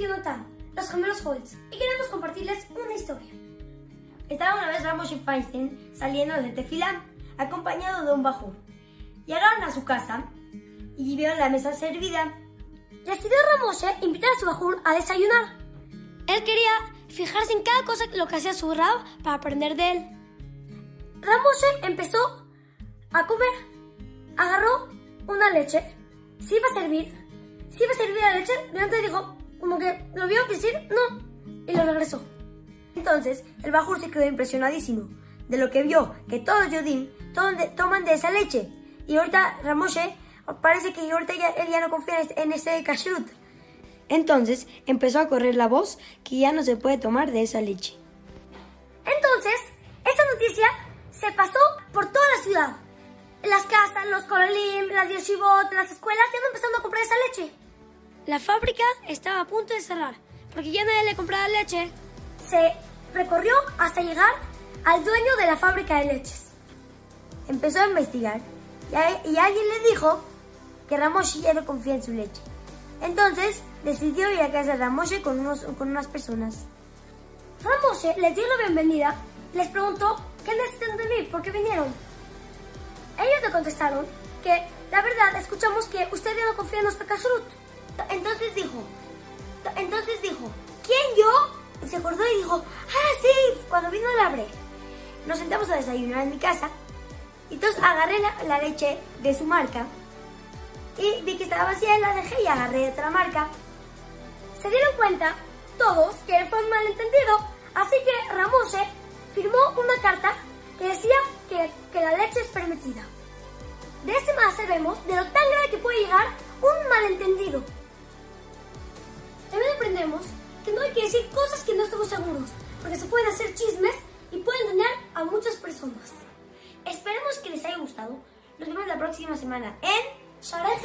Jonathan, los gemelos Holtz, y queremos compartirles una historia. Estaba una vez Ramos y Feinstein saliendo de Tefilán, acompañado de un bajú. Llegaron a su casa y vieron la mesa servida. Decidió Ramoshe invitar a su bajú a desayunar. Él quería fijarse en cada cosa lo que hacía su rab para aprender de él. Ramoshe empezó a comer. Agarró una leche. Se iba a servir. Se iba a servir la leche. Leonte dijo, lo vio decir no. Y lo regresó. Entonces, el Bajur se quedó impresionadísimo de lo que vio, que todos los Yodim toman de esa leche. Y ahorita Ramoshe, parece que ahorita él ya no confía en ese kashrut. Entonces empezó a correr la voz que ya no se puede tomar de esa leche. Entonces, esa noticia se pasó por toda la ciudad. Las casas, los kololim, las yeshivot, las escuelas ya empezando a comprar esa leche. La fábrica estaba a punto de cerrar, porque ya nadie le compraba leche. Se recorrió hasta llegar al dueño de la fábrica de leches. Empezó a investigar y, alguien le dijo que Ramoshi ya no confía en su leche. Entonces decidió ir a casa de Ramoshe con, unos, con unas personas. Ramoshe les dio la bienvenida les preguntó qué necesitan de mí, por qué vinieron. Ellos le contestaron que la verdad escuchamos que usted ya no confía en nuestra kashrut. Entonces dijo, entonces dijo, ¿quién yo? se acordó y dijo, ah, sí, cuando vino el abre. Nos sentamos a desayunar en mi casa y entonces agarré la, leche de su marca y vi que estaba vacía y la dejé y agarré otra marca. Se dieron cuenta todos que fue un malentendido, así que Ramose firmó una carta que decía que, que la leche es permitida. De este más sabemos de lo tan grave que hay que decir cosas que no estamos seguros, porque se pueden hacer chismes y pueden dañar a muchas personas. Esperemos que les haya gustado. Nos vemos la próxima semana en Sharai